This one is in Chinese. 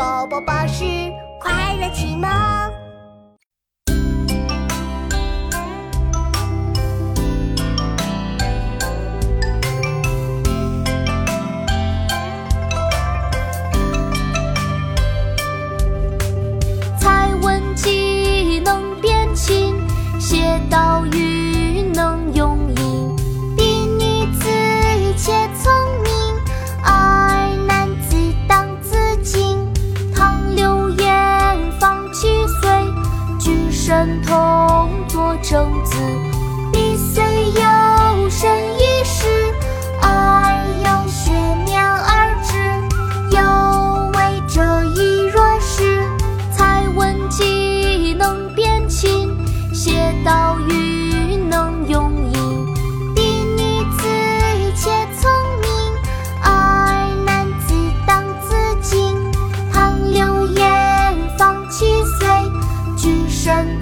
宝宝巴士快乐启蒙。很痛。Sân.